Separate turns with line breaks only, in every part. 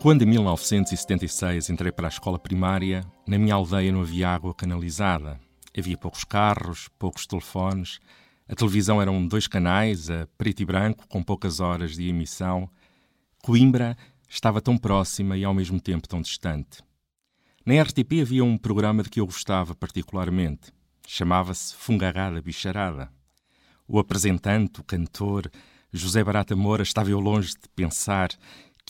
Quando em 1976 entrei para a escola primária, na minha aldeia não havia água canalizada. Havia poucos carros, poucos telefones. A televisão eram dois canais, a preto e branco, com poucas horas de emissão. Coimbra estava tão próxima e ao mesmo tempo tão distante. Na RTP havia um programa de que eu gostava particularmente. Chamava-se Fungarada Bicharada. O apresentante, o cantor, José Barata Moura, estava eu longe de pensar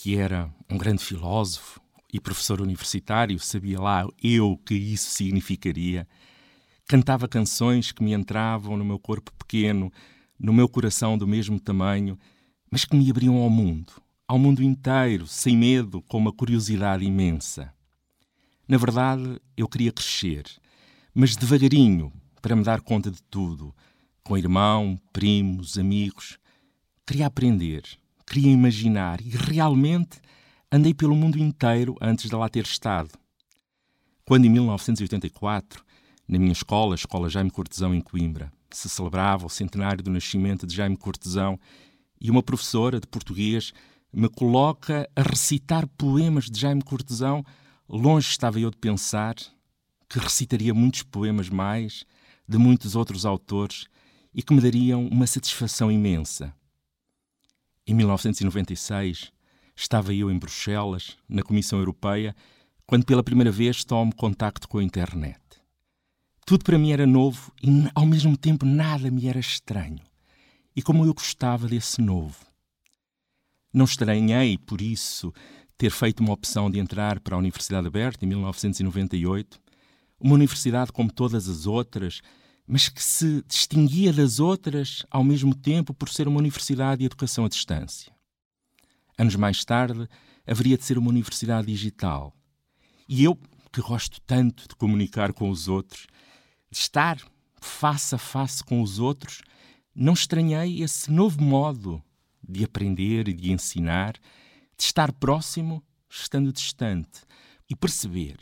que era um grande filósofo e professor universitário, sabia lá eu que isso significaria. Cantava canções que me entravam no meu corpo pequeno, no meu coração do mesmo tamanho, mas que me abriam ao mundo, ao mundo inteiro, sem medo, com uma curiosidade imensa. Na verdade, eu queria crescer, mas devagarinho, para me dar conta de tudo, com irmão, primos, amigos. Queria aprender, queria imaginar e realmente andei pelo mundo inteiro antes de lá ter estado. Quando em 1984, na minha escola, a Escola Jaime Cortesão em Coimbra, se celebrava o centenário do nascimento de Jaime Cortesão e uma professora de português me coloca a recitar poemas de Jaime Cortesão, longe estava eu de pensar que recitaria muitos poemas mais de muitos outros autores e que me dariam uma satisfação imensa. Em 1996, estava eu em Bruxelas, na Comissão Europeia, quando pela primeira vez tomo contacto com a internet. Tudo para mim era novo e, ao mesmo tempo, nada me era estranho. E como eu gostava desse novo. Não estranhei, por isso, ter feito uma opção de entrar para a Universidade Aberta em 1998, uma universidade como todas as outras, mas que se distinguia das outras ao mesmo tempo por ser uma universidade de educação à distância. Anos mais tarde, haveria de ser uma universidade digital. E eu, que gosto tanto de comunicar com os outros, de estar face a face com os outros, não estranhei esse novo modo de aprender e de ensinar, de estar próximo estando distante e perceber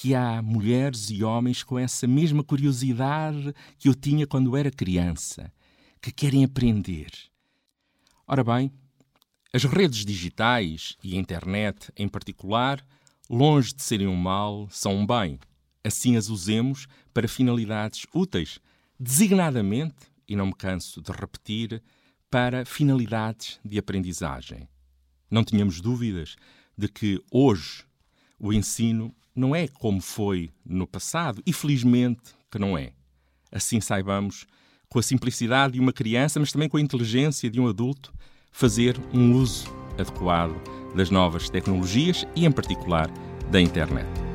que há mulheres e homens com essa mesma curiosidade que eu tinha quando era criança, que querem aprender. Ora bem, as redes digitais e a internet em particular, longe de serem um mal, são um bem. Assim as usemos para finalidades úteis, designadamente, e não me canso de repetir, para finalidades de aprendizagem. Não tínhamos dúvidas de que hoje o ensino não é como foi no passado, e felizmente que não é. Assim saibamos, com a simplicidade de uma criança, mas também com a inteligência de um adulto, fazer um uso adequado das novas tecnologias e, em particular, da internet.